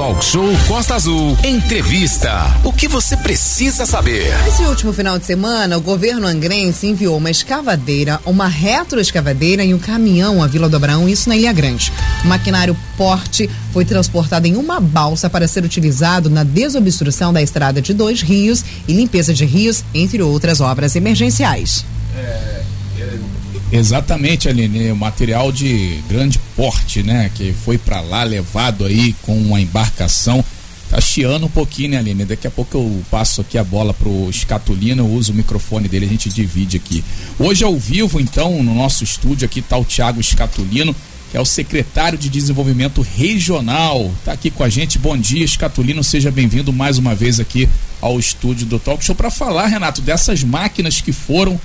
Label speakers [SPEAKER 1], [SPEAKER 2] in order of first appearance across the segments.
[SPEAKER 1] Talk Show Costa Azul. Entrevista. O que você precisa saber?
[SPEAKER 2] Nesse último final de semana, o governo angrense enviou uma escavadeira, uma retroescavadeira e um caminhão à Vila do Abraão, isso na Ilha Grande. O maquinário porte foi transportado em uma balsa para ser utilizado na desobstrução da estrada de dois rios e limpeza de rios, entre outras obras emergenciais.
[SPEAKER 3] É, Exatamente, Aline, o material de grande porte, né, que foi para lá levado aí com uma embarcação. Tá chiando um pouquinho, né, Aline? Daqui a pouco eu passo aqui a bola pro Escatolino, eu uso o microfone dele, a gente divide aqui. Hoje ao vivo, então, no nosso estúdio aqui tá o Tiago Escatolino, que é o secretário de Desenvolvimento Regional. Tá aqui com a gente. Bom dia, Escatolino, seja bem-vindo mais uma vez aqui ao estúdio do Talk Show para falar, Renato, dessas máquinas que foram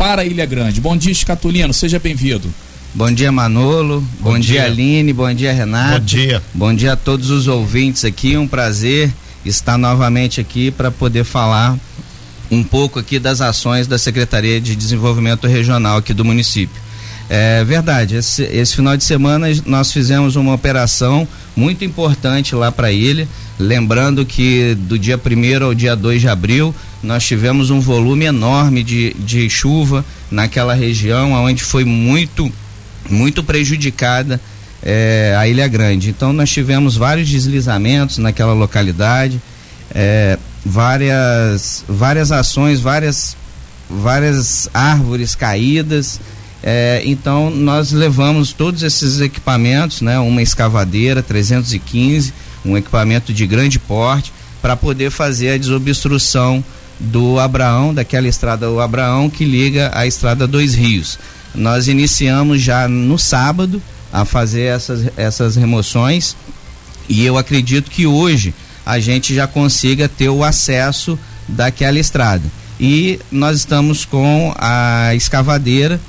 [SPEAKER 3] para Ilha Grande. Bom dia, Escatolino, seja bem-vindo.
[SPEAKER 4] Bom dia, Manolo. Bom, bom dia. dia, Aline. Bom dia, Renato.
[SPEAKER 3] Bom dia.
[SPEAKER 4] Bom dia a todos os ouvintes aqui. Um prazer estar novamente aqui para poder falar um pouco aqui das ações da Secretaria de Desenvolvimento Regional aqui do município. É verdade, esse, esse final de semana nós fizemos uma operação muito importante lá para ilha. Lembrando que do dia 1 ao dia 2 de abril nós tivemos um volume enorme de, de chuva naquela região, onde foi muito, muito prejudicada é, a Ilha Grande. Então nós tivemos vários deslizamentos naquela localidade, é, várias, várias ações, várias, várias árvores caídas. É, então nós levamos todos esses equipamentos, né, uma escavadeira 315, um equipamento de grande porte, para poder fazer a desobstrução do Abraão, daquela estrada do Abraão que liga a estrada Dois Rios. Nós iniciamos já no sábado a fazer essas, essas remoções e eu acredito que hoje a gente já consiga ter o acesso daquela estrada. E nós estamos com a escavadeira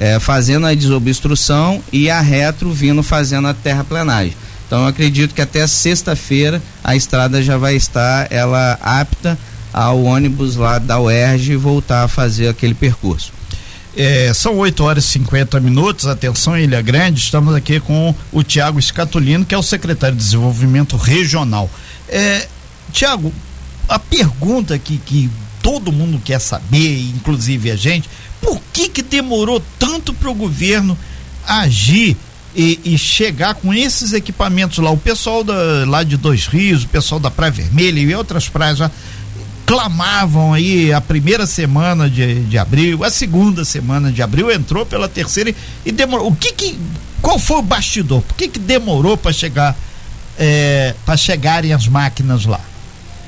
[SPEAKER 4] é, fazendo a desobstrução e a retro vindo fazendo a terraplenagem. Então eu acredito que até sexta-feira a estrada já vai estar ela apta ao ônibus lá da UERJ voltar a fazer aquele percurso.
[SPEAKER 5] É, são 8 horas e 50 minutos, atenção Ilha Grande, estamos aqui com o Tiago Escatolino, que é o secretário de Desenvolvimento Regional. É, Tiago, a pergunta que, que todo mundo quer saber, inclusive a gente, por que que demorou tanto para o governo agir e, e, chegar com esses equipamentos lá? O pessoal da, lá de Dois Rios, o pessoal da Praia Vermelha e outras praias já clamavam aí a primeira semana de, de abril, a segunda semana de abril, entrou pela terceira e, e demorou. O que que. Qual foi o bastidor? Por que que demorou para chegar é, para chegarem as máquinas lá?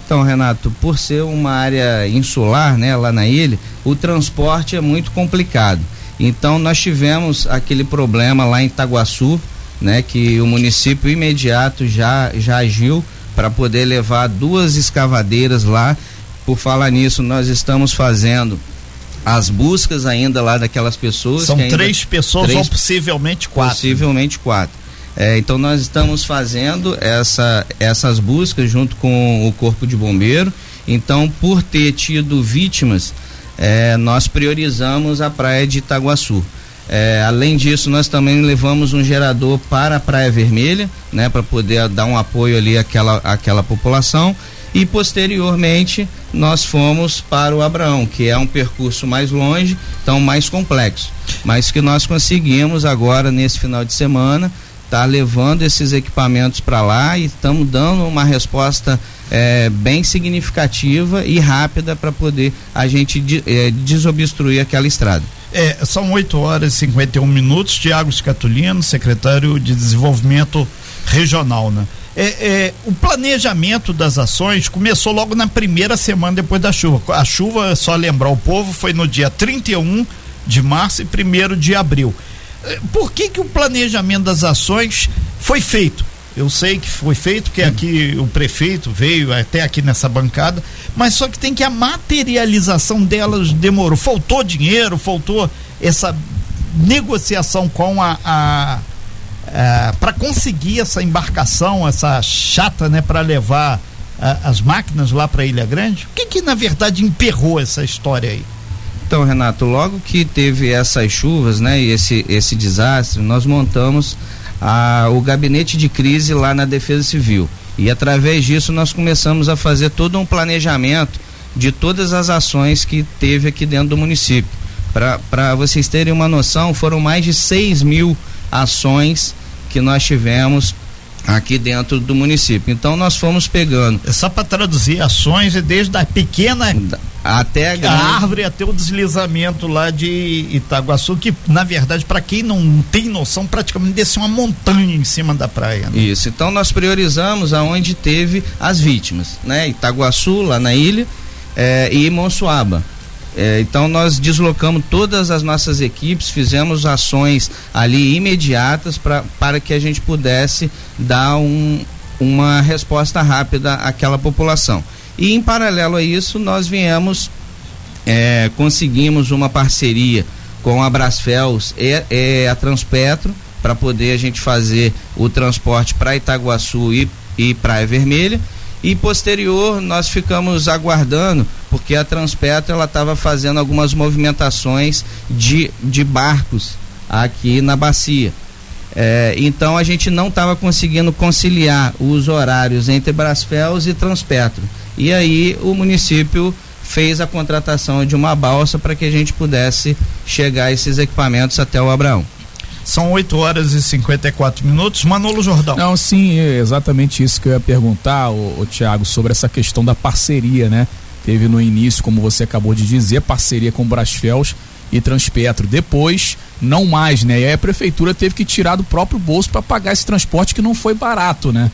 [SPEAKER 4] Então, Renato, por ser uma área insular, né, lá na ilha, o transporte é muito complicado. Então, nós tivemos aquele problema lá em Itaguaçu, né, que o município imediato já já agiu para poder levar duas escavadeiras lá. Por falar nisso, nós estamos fazendo as buscas ainda lá daquelas pessoas.
[SPEAKER 5] São três pessoas três, ou possivelmente quatro.
[SPEAKER 4] Possivelmente quatro. É, então nós estamos fazendo essa, essas buscas junto com o Corpo de Bombeiro. Então, por ter tido vítimas, é, nós priorizamos a praia de Itaguaçu. É, além disso, nós também levamos um gerador para a Praia Vermelha, né, para poder dar um apoio ali àquela, àquela população. E posteriormente nós fomos para o Abraão, que é um percurso mais longe, então mais complexo, mas que nós conseguimos agora nesse final de semana está levando esses equipamentos para lá e estamos dando uma resposta é, bem significativa e rápida para poder a gente de, é, desobstruir aquela estrada.
[SPEAKER 5] É, são 8 horas e 51 minutos. Tiago Scatulino, secretário de Desenvolvimento Regional, né? É, é, o planejamento das ações começou logo na primeira semana depois da chuva. A chuva, só lembrar o povo, foi no dia 31 de março e 1 de abril. Por que, que o planejamento das ações foi feito? Eu sei que foi feito, que aqui o prefeito veio até aqui nessa bancada, mas só que tem que a materialização delas demorou. Faltou dinheiro, faltou essa negociação com a, a, a para conseguir essa embarcação, essa chata, né, para levar a, as máquinas lá para Ilha Grande. O que que na verdade emperrou essa história aí?
[SPEAKER 4] Então, Renato, logo que teve essas chuvas, né, e esse, esse desastre, nós montamos a, o gabinete de crise lá na Defesa Civil. E através disso nós começamos a fazer todo um planejamento de todas as ações que teve aqui dentro do município. Para vocês terem uma noção, foram mais de 6 mil ações que nós tivemos aqui dentro do município. Então nós fomos pegando.
[SPEAKER 5] É só para traduzir ações é desde a pequena
[SPEAKER 4] até a, grande...
[SPEAKER 5] a, árvore até o deslizamento lá de Itaguaçu, que na verdade para quem não tem noção praticamente desce uma montanha em cima da praia.
[SPEAKER 4] Né? Isso. Então nós priorizamos aonde teve as vítimas, né? Itaguaçu lá na ilha é, e Monsuaba. É, então nós deslocamos todas as nossas equipes, fizemos ações ali imediatas pra, para que a gente pudesse dar um, uma resposta rápida àquela população. E em paralelo a isso, nós viemos, é, conseguimos uma parceria com a Brasfels e, e a Transpetro para poder a gente fazer o transporte para Itaguaçu e, e Praia Vermelha e posterior nós ficamos aguardando porque a Transpetro ela estava fazendo algumas movimentações de, de barcos aqui na bacia. É, então a gente não estava conseguindo conciliar os horários entre Brasfels e Transpetro. E aí o município fez a contratação de uma balsa para que a gente pudesse chegar esses equipamentos até o Abraão.
[SPEAKER 5] São 8 horas e 54 minutos. Manolo Jordão.
[SPEAKER 3] Não, sim, é exatamente isso que eu ia perguntar, o, o Tiago, sobre essa questão da parceria, né? Teve no início, como você acabou de dizer, parceria com Brasfels e Transpetro. Depois, não mais, né? E aí a prefeitura teve que tirar do próprio bolso para pagar esse transporte que não foi barato, né?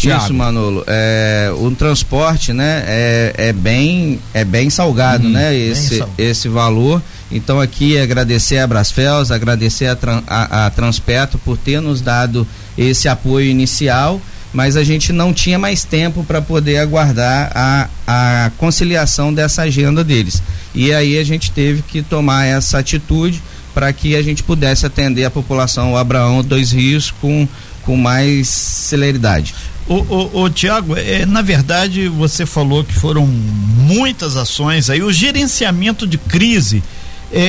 [SPEAKER 4] Thiago. Isso, Manolo. É, o transporte, né, é, é bem é bem salgado, hum, né? Esse salgado. esse valor. Então aqui agradecer a Brasfels, agradecer a, a, a Transpetro por ter nos dado esse apoio inicial, mas a gente não tinha mais tempo para poder aguardar a, a conciliação dessa agenda deles. E aí a gente teve que tomar essa atitude para que a gente pudesse atender a população Abraão Dois Rios com, com mais celeridade.
[SPEAKER 5] O, o, Tiago, é, na verdade você falou que foram muitas ações aí, o gerenciamento de crise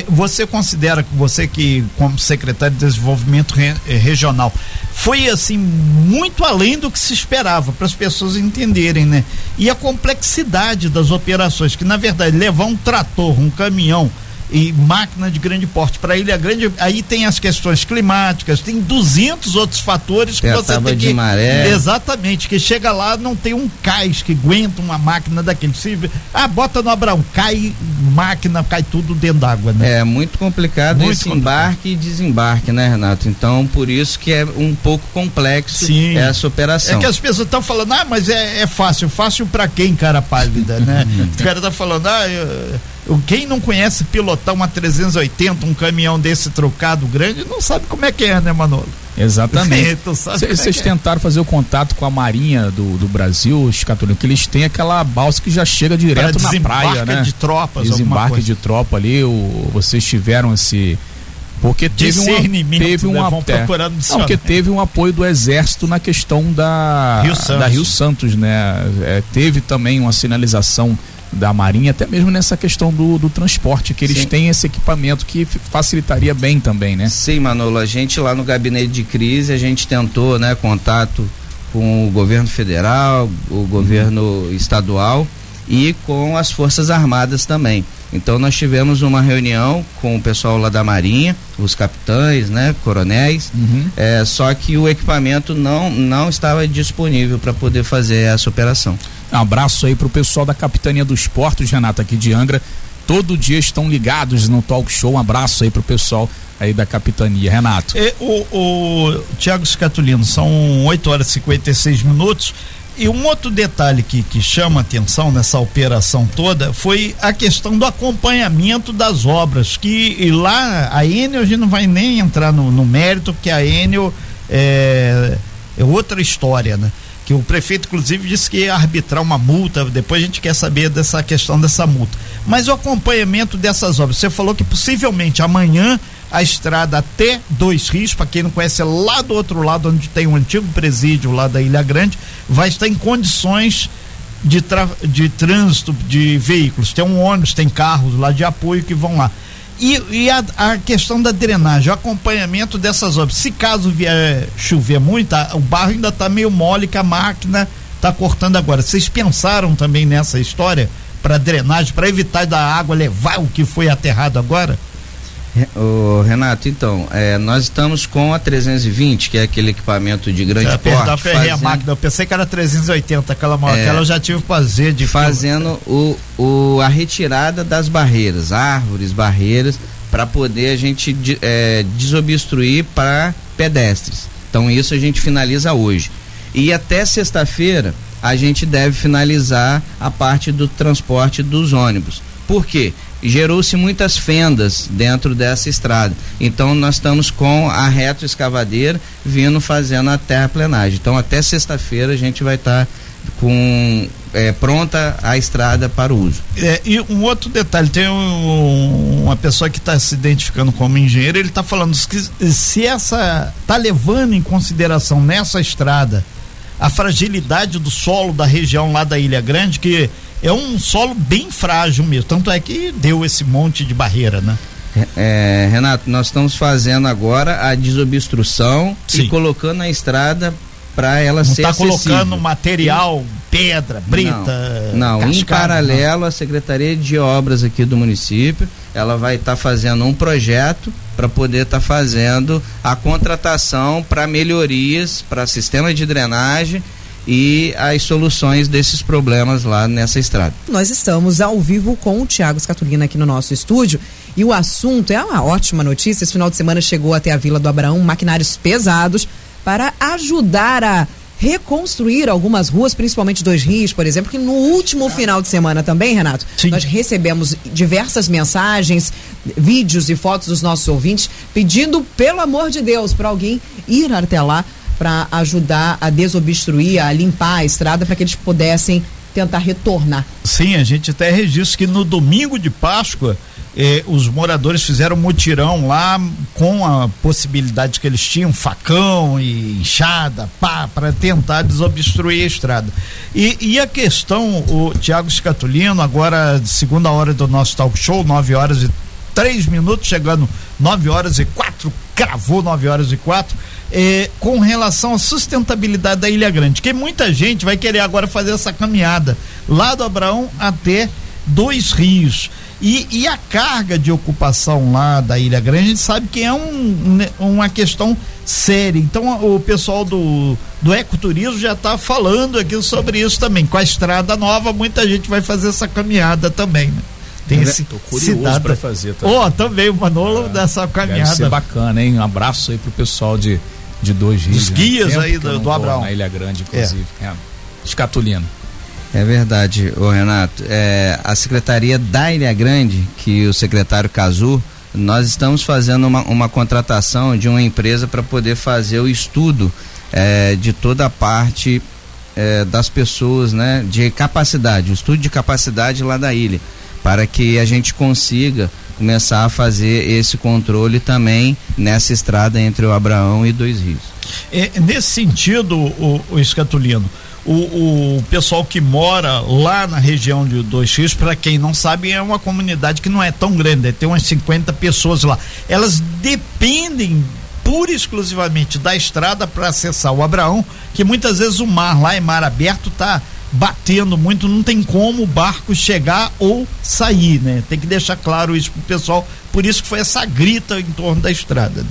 [SPEAKER 5] você considera que você que como secretário de desenvolvimento re, é, regional foi assim muito além do que se esperava para as pessoas entenderem, né? E a complexidade das operações, que na verdade levar um trator, um caminhão e máquina de grande porte para Ilha Grande, aí tem as questões climáticas, tem 200 outros fatores
[SPEAKER 4] que você tem que maré.
[SPEAKER 5] exatamente que chega lá não tem um cais que aguenta uma máquina daquele. Se, ah, bota no Abraão, cai máquina, cai tudo dentro d'água, né?
[SPEAKER 4] É muito complicado muito esse complicado. embarque e desembarque, né, Renato? Então por isso que é um pouco complexo Sim. essa operação.
[SPEAKER 5] É que as pessoas estão falando, ah, mas é, é fácil, fácil para quem, cara pálida, né? o cara tá falando, ah, eu, quem não conhece pilotar uma 380, um caminhão desse trocado grande, não sabe como é que é, né, Manolo?
[SPEAKER 3] Exatamente. Vocês é tentaram fazer o contato com a Marinha do, do Brasil, os católicos, que eles têm aquela balsa que já chega direto na praia, né?
[SPEAKER 5] de tropas,
[SPEAKER 3] Desembarque de tropa ali, o, vocês tiveram esse porque teve um teve um né? até, não, porque teve um apoio do exército na questão da Rio Santos, da Rio Santos né? É, teve também uma sinalização da Marinha, até mesmo nessa questão do, do transporte, que eles Sim. têm esse equipamento que facilitaria bem também, né?
[SPEAKER 4] Sim, Manolo, a gente lá no gabinete de crise, a gente tentou, né, contato com o governo federal, o governo uhum. estadual e com as Forças Armadas também. Então nós tivemos uma reunião com o pessoal lá da Marinha, os capitães, né, coronéis, uhum. é, só que o equipamento não, não estava disponível para poder fazer essa operação.
[SPEAKER 3] Um abraço aí pro pessoal da Capitania dos Portos, Renata, aqui de Angra. Todo dia estão ligados no talk show. Um abraço aí pro pessoal aí da capitania, Renato.
[SPEAKER 5] E, o, o Tiago Scatulino, são 8 horas e 56 minutos. E um outro detalhe que, que chama atenção nessa operação toda foi a questão do acompanhamento das obras. Que lá a Enel, a gente não vai nem entrar no, no mérito, porque a Enel é, é outra história, né? Que o prefeito inclusive disse que ia arbitrar uma multa, depois a gente quer saber dessa questão dessa multa. Mas o acompanhamento dessas obras, você falou que possivelmente amanhã a estrada até Dois Rios, para quem não conhece, é lá do outro lado onde tem o um antigo presídio lá da Ilha Grande, vai estar em condições de, de trânsito de veículos. Tem um ônibus, tem carros lá de apoio que vão lá. E, e a, a, questão da drenagem, o acompanhamento dessas obras. Se caso vier chover muito, a, o barro ainda está meio mole que a máquina está cortando agora. Vocês pensaram também nessa história para drenagem, para evitar da água levar o que foi aterrado agora?
[SPEAKER 4] O Renato, então, é, nós estamos com a 320, que é aquele equipamento de grande porte.
[SPEAKER 5] Fazendo, a máquina, eu pensei que era 380, aquela maior, é, aquela eu já tive que fazer de
[SPEAKER 4] fazendo o, o, a retirada das barreiras, árvores, barreiras, para poder a gente é, desobstruir para pedestres. Então isso a gente finaliza hoje. E até sexta-feira a gente deve finalizar a parte do transporte dos ônibus. Por quê? Gerou-se muitas fendas dentro dessa estrada. Então nós estamos com a retroescavadeira vindo fazendo a terraplenagem. Então até sexta-feira a gente vai estar tá com é, pronta a estrada para uso.
[SPEAKER 5] É, e um outro detalhe, tem um, uma pessoa que está se identificando como engenheiro, ele está falando que se essa está levando em consideração nessa estrada a fragilidade do solo da região lá da Ilha Grande, que é um solo bem frágil mesmo. Tanto é que deu esse monte de barreira, né?
[SPEAKER 4] É, Renato, nós estamos fazendo agora a desobstrução Sim. e colocando a estrada para ela não ser
[SPEAKER 5] está colocando material, pedra, brita.
[SPEAKER 4] Não, não em paralelo, não. a Secretaria de Obras aqui do município, ela vai estar tá fazendo um projeto para poder estar tá fazendo a contratação para melhorias para sistema de drenagem e as soluções desses problemas lá nessa estrada.
[SPEAKER 2] Nós estamos ao vivo com o Tiago Scatulina aqui no nosso estúdio e o assunto é uma ótima notícia. Esse final de semana chegou até a Vila do Abraão maquinários pesados para ajudar a reconstruir algumas ruas, principalmente dois rios, por exemplo, que no último final de semana também, Renato, Sim. nós recebemos diversas mensagens, vídeos e fotos dos nossos ouvintes pedindo, pelo amor de Deus, para alguém ir até lá para ajudar a desobstruir, a limpar a estrada para que eles pudessem tentar retornar.
[SPEAKER 5] Sim, a gente até registra que no domingo de Páscoa eh, os moradores fizeram mutirão lá com a possibilidade que eles tinham facão e enxada, pá, para tentar desobstruir a estrada. E, e a questão, o Tiago Scatulino, agora segunda hora do nosso talk show, 9 horas e três minutos, chegando 9 horas e quatro, cravou 9 horas e quatro é, com relação à sustentabilidade da Ilha Grande, que muita gente vai querer agora fazer essa caminhada lá do Abraão até dois rios. E, e a carga de ocupação lá da Ilha Grande, a gente sabe que é um, uma questão séria. Então o pessoal do, do ecoturismo já está falando aqui sobre isso também. Com a estrada nova, muita gente vai fazer essa caminhada também. Né?
[SPEAKER 3] Tem esse Tô curioso para fazer
[SPEAKER 5] também. Oh, também o Manolo é, dessa caminhada. Deve
[SPEAKER 3] ser bacana, hein? Um abraço aí pro pessoal de de dois rios.
[SPEAKER 5] Os né? guias aí do, do Abraão.
[SPEAKER 3] Na Ilha Grande, inclusive. É. É. Escatulino.
[SPEAKER 4] É verdade, ô Renato. É, a Secretaria da Ilha Grande, que o secretário Cazu, nós estamos fazendo uma, uma contratação de uma empresa para poder fazer o estudo é, de toda a parte é, das pessoas, né, de capacidade, o estudo de capacidade lá da ilha, para que a gente consiga começar a fazer esse controle também nessa estrada entre o Abraão e Dois Rios.
[SPEAKER 5] É, nesse sentido, o, o Escatulino, o, o, pessoal que mora lá na região de Dois Rios, para quem não sabe, é uma comunidade que não é tão grande, tem umas 50 pessoas lá. Elas dependem pura e exclusivamente da estrada para acessar o Abraão, que muitas vezes o mar lá é mar aberto, tá batendo muito, não tem como o barco chegar ou sair, né? Tem que deixar claro isso pro pessoal, por isso que foi essa grita em torno da estrada. Né?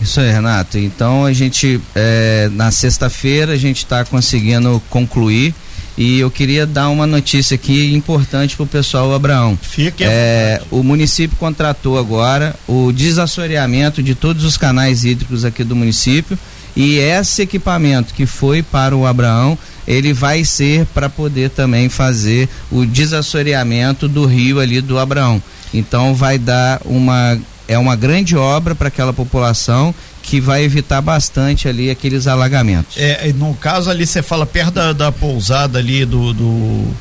[SPEAKER 4] Isso aí, Renato. Então a gente, é, na sexta-feira, a gente está conseguindo concluir. E eu queria dar uma notícia aqui importante para o pessoal Abraão.
[SPEAKER 5] Fique
[SPEAKER 4] é, O município contratou agora o desassoreamento de todos os canais hídricos aqui do município. E esse equipamento que foi para o Abraão ele vai ser para poder também fazer o desassoreamento do rio ali do Abraão. Então vai dar uma é uma grande obra para aquela população que vai evitar bastante ali aqueles alagamentos.
[SPEAKER 5] É, no caso ali você fala perto da, da pousada ali do, do,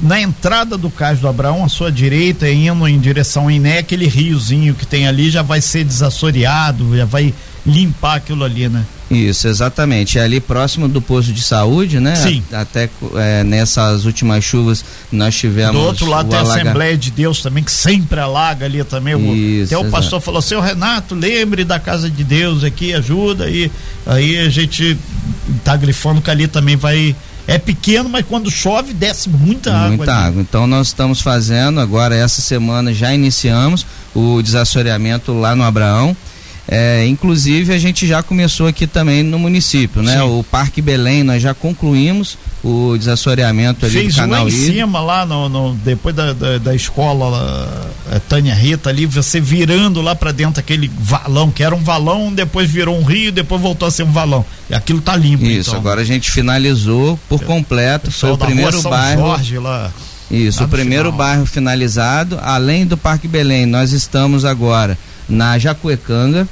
[SPEAKER 5] na entrada do cais do Abraão, à sua direita, indo em direção ao Iné, aquele riozinho que tem ali já vai ser desassoreado, já vai limpar aquilo ali, né?
[SPEAKER 4] Isso, exatamente. É ali próximo do posto de saúde, né?
[SPEAKER 5] Sim.
[SPEAKER 4] A, até é, nessas últimas chuvas nós tivemos.
[SPEAKER 5] Do outro lado tem a
[SPEAKER 4] alaga...
[SPEAKER 5] Assembleia de Deus também, que sempre alaga ali também.
[SPEAKER 4] Isso,
[SPEAKER 5] até o pastor falou: seu Renato, lembre da casa de Deus aqui, ajuda. aí aí a gente tá grifando que ali também vai é pequeno, mas quando chove desce muita água.
[SPEAKER 4] Muita ali. água. Então nós estamos fazendo agora essa semana já iniciamos o desassoreamento lá no Abraão. É, inclusive a gente já começou aqui também no município, né? Sim. O Parque Belém nós já concluímos o desassoreamento ali
[SPEAKER 5] Fez
[SPEAKER 4] do canal
[SPEAKER 5] lá em cima lá no, no depois da, da, da escola lá, é, Tânia Rita ali você virando lá para dentro aquele valão que era um valão depois virou um rio depois voltou a ser um valão e aquilo tá limpo
[SPEAKER 4] isso
[SPEAKER 5] então.
[SPEAKER 4] agora a gente finalizou por completo foi o primeiro bairro
[SPEAKER 5] Jorge lá
[SPEAKER 4] isso, o primeiro final. bairro finalizado, além do Parque Belém, nós estamos agora na Jacuecanga,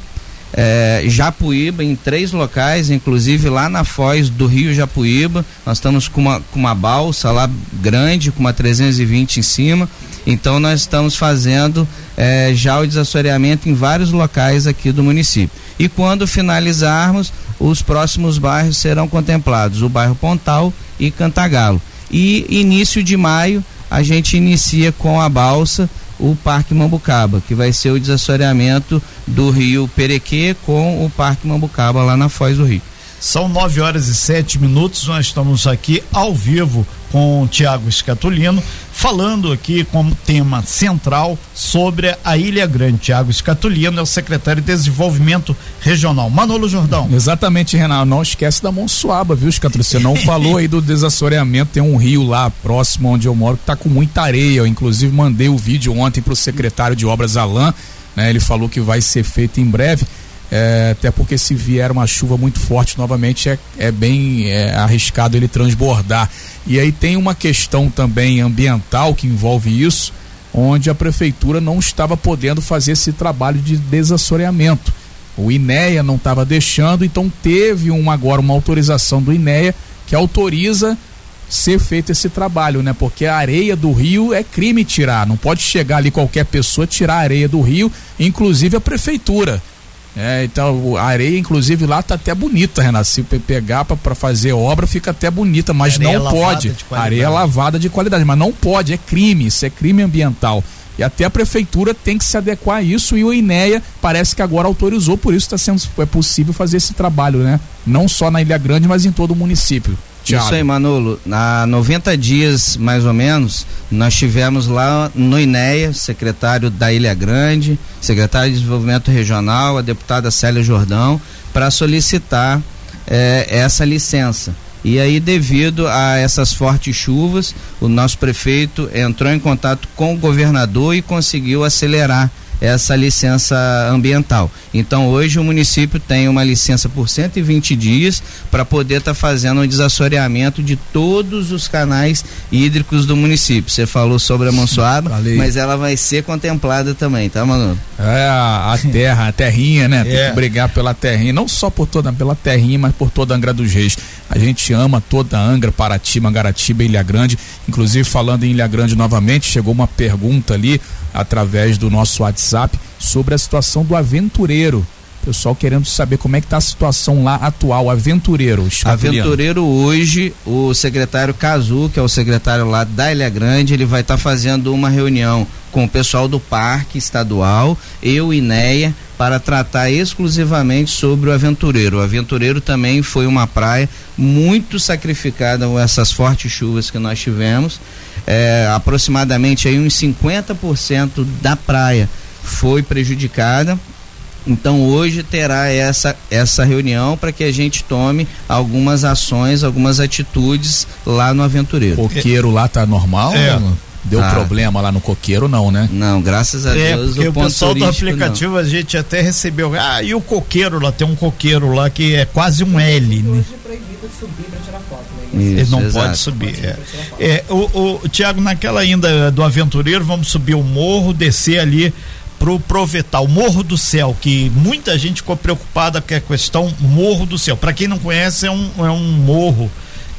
[SPEAKER 4] é, Japuíba, em três locais, inclusive lá na foz do Rio Japuíba. Nós estamos com uma, com uma balsa lá grande, com uma 320 em cima. Então nós estamos fazendo é, já o desassoreamento em vários locais aqui do município. E quando finalizarmos, os próximos bairros serão contemplados, o bairro Pontal e Cantagalo. E início de maio a gente inicia com a balsa o Parque Mambucaba, que vai ser o desassoreamento do Rio Perequê com o Parque Mambucaba lá na Foz do Rio.
[SPEAKER 5] São nove horas e sete minutos, nós estamos aqui ao vivo com o Tiago Escatolino, falando aqui como tema central sobre a Ilha Grande. Tiago Escatolino é o secretário de Desenvolvimento Regional. Manolo Jordão.
[SPEAKER 3] Exatamente, Renato. Não esquece da Monsuaba, viu, Escatolino? Você não falou aí do desassoreamento. Tem um rio lá próximo onde eu moro que está com muita areia. Eu, inclusive, mandei o vídeo ontem para o secretário de Obras Alain. Né? Ele falou que vai ser feito em breve. É, até porque se vier uma chuva muito forte novamente é, é bem é, arriscado ele transbordar. E aí tem uma questão também ambiental que envolve isso, onde a prefeitura não estava podendo fazer esse trabalho de desassoreamento. O INEA não estava deixando, então teve um, agora uma autorização do INEA que autoriza ser feito esse trabalho, né? Porque a areia do rio é crime tirar, não pode chegar ali qualquer pessoa tirar a areia do rio, inclusive a prefeitura. É, então a areia, inclusive, lá tá até bonita, Renato. Se pegar para fazer obra, fica até bonita, mas areia não pode. Areia lavada de qualidade, mas não pode, é crime, isso é crime ambiental. E até a prefeitura tem que se adequar a isso e o INEA parece que agora autorizou, por isso está sendo é possível fazer esse trabalho, né? Não só na Ilha Grande, mas em todo o município.
[SPEAKER 4] Thiago. Isso aí, Manolo. Há 90 dias, mais ou menos, nós tivemos lá no INEA, secretário da Ilha Grande, secretário de Desenvolvimento Regional, a deputada Célia Jordão, para solicitar eh, essa licença. E aí, devido a essas fortes chuvas, o nosso prefeito entrou em contato com o governador e conseguiu acelerar essa licença ambiental. Então hoje o município tem uma licença por 120 dias para poder estar tá fazendo um desassoreamento de todos os canais hídricos do município. Você falou sobre a Monsoaba, mas ela vai ser contemplada também, tá, Manu?
[SPEAKER 3] É a, a terra, a terrinha, né? Tem é. que brigar pela terrinha, não só por toda pela terrinha, mas por toda a Angra dos Reis. A gente ama toda a Angra, Paraty, Mangaratiba, Ilha Grande. Inclusive falando em Ilha Grande novamente, chegou uma pergunta ali através do nosso WhatsApp sobre a situação do aventureiro. Pessoal querendo saber como é que está a situação lá atual, aventureiro.
[SPEAKER 4] Aventureiro hoje, o secretário Cazu, que é o secretário lá da Ilha Grande, ele vai estar tá fazendo uma reunião com o pessoal do Parque Estadual, eu e Neia, para tratar exclusivamente sobre o aventureiro. O aventureiro também foi uma praia muito sacrificada com essas fortes chuvas que nós tivemos. É, aproximadamente aí uns 50% da praia foi prejudicada. Então hoje terá essa, essa reunião para que a gente tome algumas ações, algumas atitudes lá no Aventureiro.
[SPEAKER 3] O coqueiro lá tá normal? É. Deu ah. problema lá no coqueiro, não, né?
[SPEAKER 4] Não, graças a
[SPEAKER 5] é,
[SPEAKER 4] Deus.
[SPEAKER 5] Porque o, o pessoal do aplicativo não. a gente até recebeu. Ah, e o coqueiro lá? Tem um coqueiro lá que é quase um L. Né? Isso, Ele não exato. pode subir. É. É, o, o Tiago, naquela ainda do aventureiro, vamos subir o morro, descer ali pro Provetal, o Morro do Céu, que muita gente ficou preocupada com a questão Morro do Céu. Para quem não conhece, é um, é um morro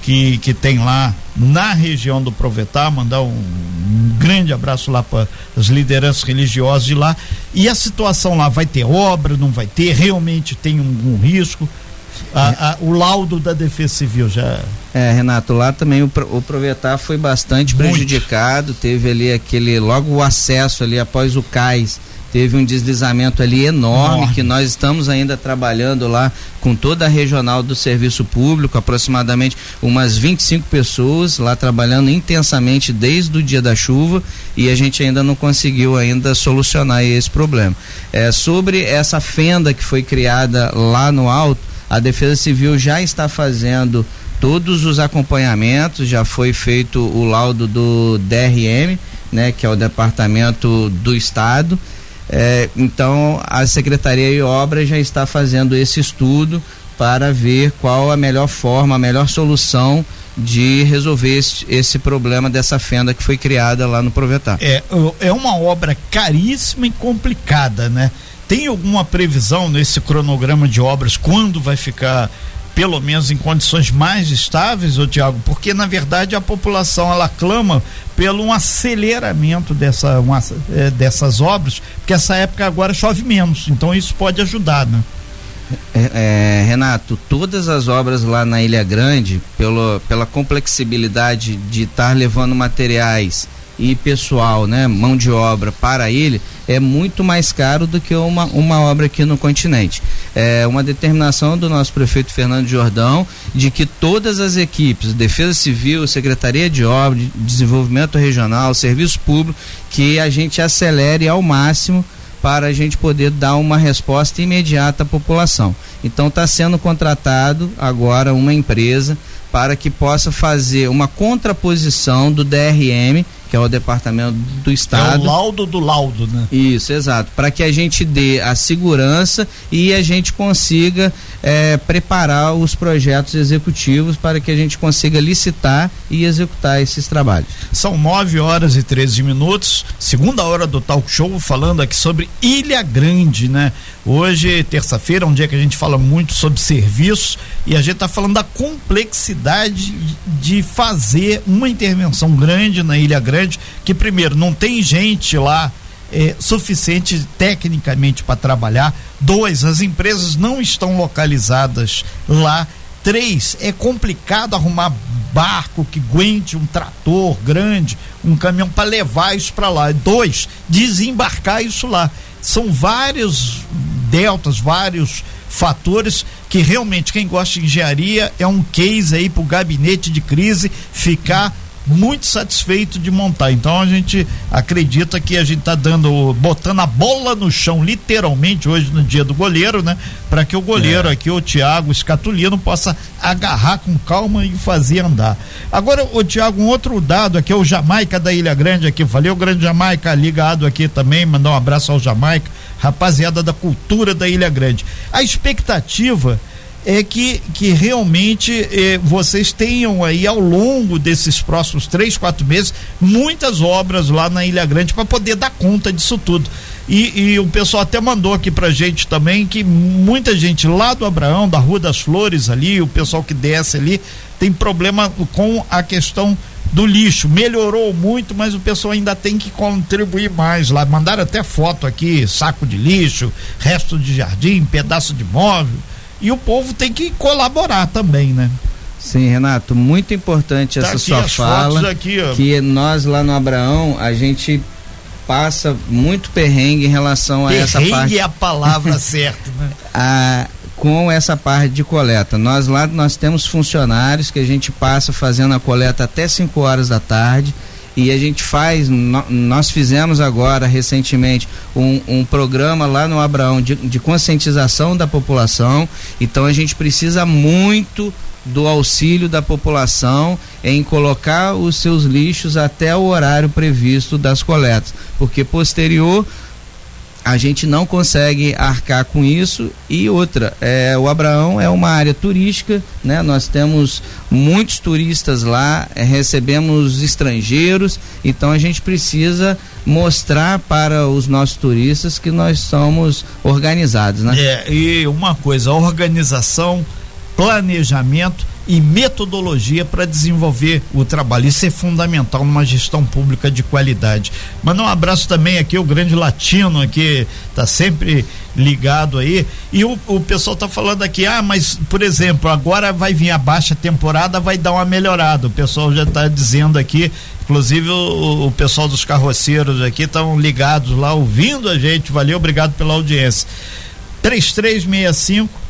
[SPEAKER 5] que, que tem lá na região do Provetar, mandar um, um grande abraço lá para as lideranças religiosas de lá. E a situação lá vai ter obra, não vai ter, realmente tem um, um risco. A, a, o laudo da Defesa Civil já.
[SPEAKER 4] É, Renato, lá também o, o Provetar foi bastante Muito. prejudicado, teve ali aquele, logo o acesso ali após o cais teve um deslizamento ali enorme Enorme. que nós estamos ainda trabalhando lá com toda a regional do serviço público, aproximadamente umas 25 pessoas lá trabalhando intensamente desde o dia da chuva e a gente ainda não conseguiu ainda solucionar esse problema. É, sobre essa fenda que foi criada lá no alto, a Defesa Civil já está fazendo todos os acompanhamentos, já foi feito o laudo do DRM, né, que é o Departamento do Estado é, então, a Secretaria de Obras já está fazendo esse estudo para ver qual a melhor forma, a melhor solução de resolver esse, esse, problema dessa fenda que foi criada lá no Provetar.
[SPEAKER 5] É, é uma obra caríssima e complicada, né? Tem alguma previsão nesse cronograma de obras quando vai ficar pelo menos em condições mais estáveis, ô Tiago, porque na verdade a população ela clama pelo um aceleramento dessa, uma, é, dessas obras, porque essa época agora chove menos, então isso pode ajudar, né?
[SPEAKER 4] É, é, Renato, todas as obras lá na Ilha Grande, pelo, pela complexibilidade de estar levando materiais e pessoal, né, mão de obra para ele é muito mais caro do que uma, uma obra aqui no continente. É uma determinação do nosso prefeito Fernando Jordão de que todas as equipes, Defesa Civil, Secretaria de Obras, de Desenvolvimento Regional, Serviço Público, que a gente acelere ao máximo para a gente poder dar uma resposta imediata à população. Então está sendo contratado agora uma empresa para que possa fazer uma contraposição do DRM que é o Departamento do Estado.
[SPEAKER 5] É o laudo do laudo, né?
[SPEAKER 4] Isso, exato. Para que a gente dê a segurança e a gente consiga é, preparar os projetos executivos para que a gente consiga licitar e executar esses trabalhos.
[SPEAKER 5] São 9 horas e 13 minutos, segunda hora do talk show, falando aqui sobre Ilha Grande, né? Hoje, terça-feira, é um dia que a gente fala muito sobre serviços e a gente está falando da complexidade de fazer uma intervenção grande na Ilha Grande grande, que primeiro não tem gente lá é, suficiente tecnicamente para trabalhar. Dois, as empresas não estão localizadas lá. Três, é complicado arrumar barco que aguente um trator grande, um caminhão para levar isso para lá. Dois, desembarcar isso lá. São vários deltas, vários fatores que realmente quem gosta de engenharia é um case aí para o gabinete de crise ficar muito satisfeito de montar. Então a gente acredita que a gente está dando, botando a bola no chão, literalmente, hoje no dia do goleiro, né? Para que o goleiro é. aqui, o Thiago Escatulino, possa agarrar com calma e fazer andar. Agora, o Thiago, um outro dado aqui é o Jamaica da Ilha Grande aqui. Valeu, grande Jamaica, ligado aqui também, mandar um abraço ao Jamaica, rapaziada da cultura da Ilha Grande. A expectativa é que, que realmente eh, vocês tenham aí ao longo desses próximos três, quatro meses muitas obras lá na Ilha Grande para poder dar conta disso tudo. E, e, o pessoal até mandou aqui pra gente também que muita gente lá do Abraão, da Rua das Flores ali, o pessoal que desce ali, tem problema com a questão do lixo. Melhorou muito, mas o pessoal ainda tem que contribuir mais lá. Mandaram até foto aqui, saco de lixo, resto de jardim, pedaço de móvel e o povo tem que colaborar também, né?
[SPEAKER 4] Sim, Renato, muito importante tá essa sua fala. Aqui, que nós lá no Abraão, a gente passa muito perrengue em relação a
[SPEAKER 5] perrengue
[SPEAKER 4] essa parte. Perrengue
[SPEAKER 5] é a palavra certa, né?
[SPEAKER 4] A, com essa parte de coleta. Nós lá nós temos funcionários que a gente passa fazendo a coleta até 5 horas da tarde e a gente faz, nós fizemos agora recentemente um, um programa lá no Abraão de, de conscientização da população, então a gente precisa muito do auxílio da população em colocar os seus lixos até o horário previsto das coletas, porque posterior a gente não consegue arcar com isso. E outra é, o Abraão é uma área turística né? Nós temos muitos turistas lá é, recebemos estrangeiros. Então a gente precisa mostrar para os nossos turistas que nós somos organizados né?
[SPEAKER 5] É e uma coisa organização planejamento e metodologia para desenvolver o trabalho. Isso é fundamental numa gestão pública de qualidade. Manda um abraço também aqui, o grande latino aqui, tá sempre ligado aí. E o, o pessoal tá falando aqui, ah, mas, por exemplo, agora vai vir a baixa temporada, vai dar uma melhorada. O pessoal já está dizendo aqui, inclusive o, o pessoal dos carroceiros aqui estão ligados lá, ouvindo a gente. Valeu, obrigado pela audiência. 3365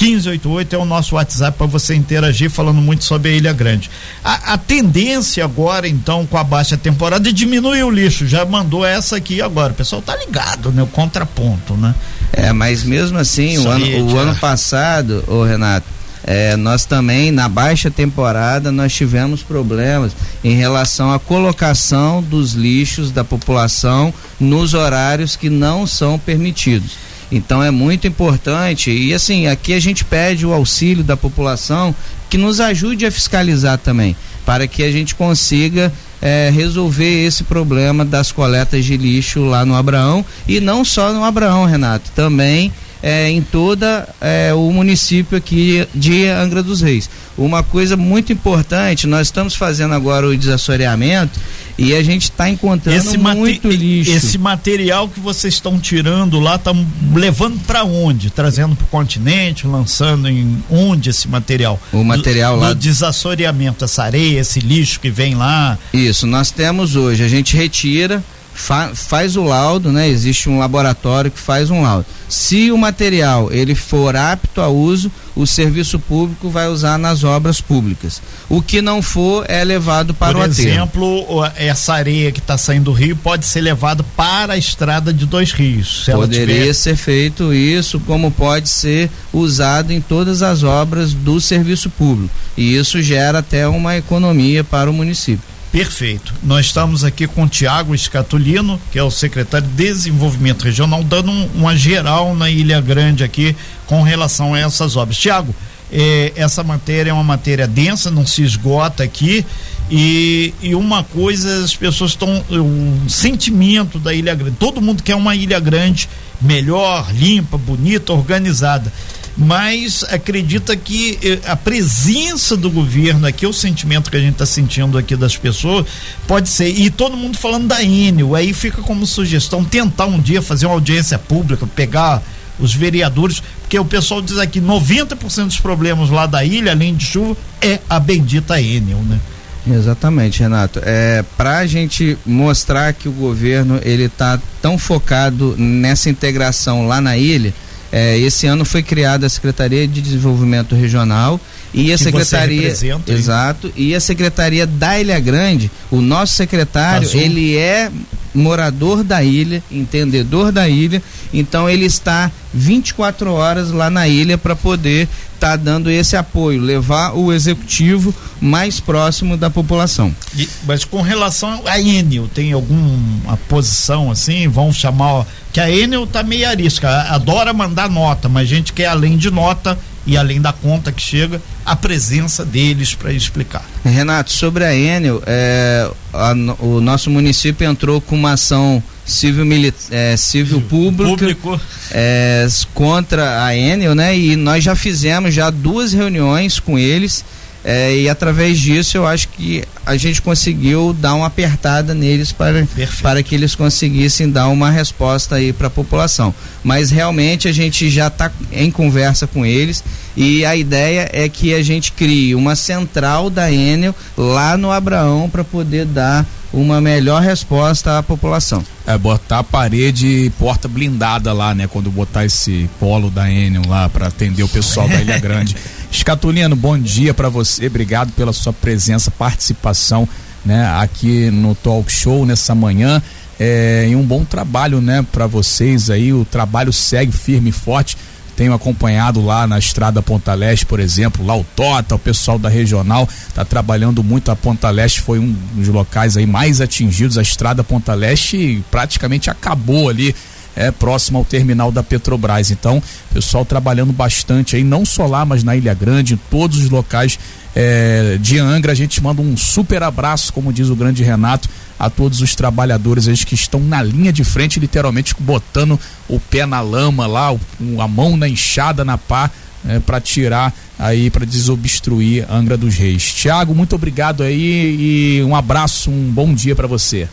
[SPEAKER 5] 1588 é o nosso WhatsApp para você interagir falando muito sobre a Ilha Grande. A, a, tendência agora, então, com a baixa temporada é diminuir o lixo. Já mandou essa aqui agora. O pessoal tá ligado, né? O contraponto, né?
[SPEAKER 4] É, mas mesmo assim, o ano, o ano passado, ô Renato, é, nós também, na baixa temporada, nós tivemos problemas em relação à colocação dos lixos da população nos horários que não são permitidos. Então é muito importante. E assim, aqui a gente pede o auxílio da população que nos ajude a fiscalizar também, para que a gente consiga é, resolver esse problema das coletas de lixo lá no Abraão. E não só no Abraão, Renato, também é, em toda é, o município aqui de Angra dos Reis. Uma coisa muito importante, nós estamos fazendo agora o desassoreamento e a gente está encontrando esse muito lixo.
[SPEAKER 5] Esse material que vocês estão tirando lá, estão levando para onde? Trazendo para o continente, lançando em onde esse material?
[SPEAKER 4] O material
[SPEAKER 5] do,
[SPEAKER 4] lá.
[SPEAKER 5] Do desassoreamento, essa areia, esse lixo que vem lá.
[SPEAKER 4] Isso, nós temos hoje, a gente retira fa faz o laudo, né? Existe um laboratório que faz um laudo. Se o material ele for apto a uso, o serviço público vai usar nas obras públicas. O que não for é levado para
[SPEAKER 5] Por
[SPEAKER 4] o aterro.
[SPEAKER 5] Por exemplo, essa areia que está saindo do rio pode ser levada para a estrada de dois rios.
[SPEAKER 4] Poderia
[SPEAKER 5] tiver...
[SPEAKER 4] ser feito isso, como pode ser usado em todas as obras do serviço público. E isso gera até uma economia para o município.
[SPEAKER 5] Perfeito. Nós estamos aqui com o Tiago Escatulino, que é o secretário de Desenvolvimento Regional, dando um, uma geral na Ilha Grande aqui com relação a essas obras. Tiago, eh, essa matéria é uma matéria densa, não se esgota aqui. E, e uma coisa, as pessoas estão. O sentimento da Ilha Grande. Todo mundo quer uma Ilha Grande melhor, limpa, bonita, organizada mas acredita que eh, a presença do governo aqui, o sentimento que a gente está sentindo aqui das pessoas, pode ser. E todo mundo falando da Enel, aí fica como sugestão tentar um dia fazer uma audiência pública, pegar os vereadores, porque o pessoal diz aqui 90% dos problemas lá da ilha, além de chuva, é a bendita Enel, né?
[SPEAKER 4] Exatamente, Renato. É para a gente mostrar que o governo ele está tão focado nessa integração lá na ilha é, esse ano foi criada a Secretaria de Desenvolvimento Regional e a que Secretaria exato e a Secretaria da Ilha Grande. O nosso secretário Azul. ele é morador da ilha, entendedor da ilha, então ele está 24 horas lá na ilha para poder estar tá dando esse apoio, levar o executivo mais próximo da população.
[SPEAKER 5] E, mas com relação a Enel, tem alguma posição assim? Vão chamar que a Enel tá meio arisca, adora mandar nota, mas a gente quer além de nota e além da conta que chega, a presença deles para explicar.
[SPEAKER 4] Renato, sobre a Enel, é, a, o nosso município entrou com uma ação civil, é, civil pública Público. É, contra a Enel, né? E nós já fizemos já duas reuniões com eles é, e através disso eu acho que a gente conseguiu dar uma apertada neles para, para que eles conseguissem dar uma resposta aí para a população. Mas realmente a gente já está em conversa com eles e a ideia é que a gente crie uma central da Enel lá no Abraão para poder dar uma melhor resposta à população.
[SPEAKER 3] É, botar parede e porta blindada lá, né? Quando botar esse polo da Enel lá para atender o pessoal da Ilha Grande. Escatulino, bom dia para você, obrigado pela sua presença, participação, né? Aqui no Talk Show nessa manhã. É, e um bom trabalho, né, para vocês aí. O trabalho segue firme e forte tenho acompanhado lá na estrada Ponta Leste, por exemplo, lá o Tota, o pessoal da regional está trabalhando muito. A Ponta Leste foi um dos locais aí mais atingidos. A estrada Ponta Leste praticamente acabou ali é, próximo ao terminal da Petrobras. Então, pessoal trabalhando bastante aí, não só lá, mas na Ilha Grande, em todos os locais é, de Angra. A gente manda um super abraço, como diz o grande Renato, a todos os trabalhadores eles que estão na linha de frente, literalmente botando o pé na lama lá, a mão na enxada, na pá, é, para tirar aí, para desobstruir Angra dos Reis. Tiago, muito obrigado aí e um abraço, um bom dia para você.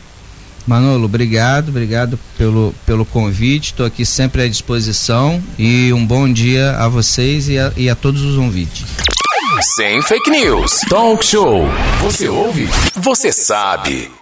[SPEAKER 4] Manolo, obrigado, obrigado pelo, pelo convite. Estou aqui sempre à disposição e um bom dia a vocês e a, e a todos os ouvintes.
[SPEAKER 1] Sem fake news. Talk show. Você ouve? Você sabe.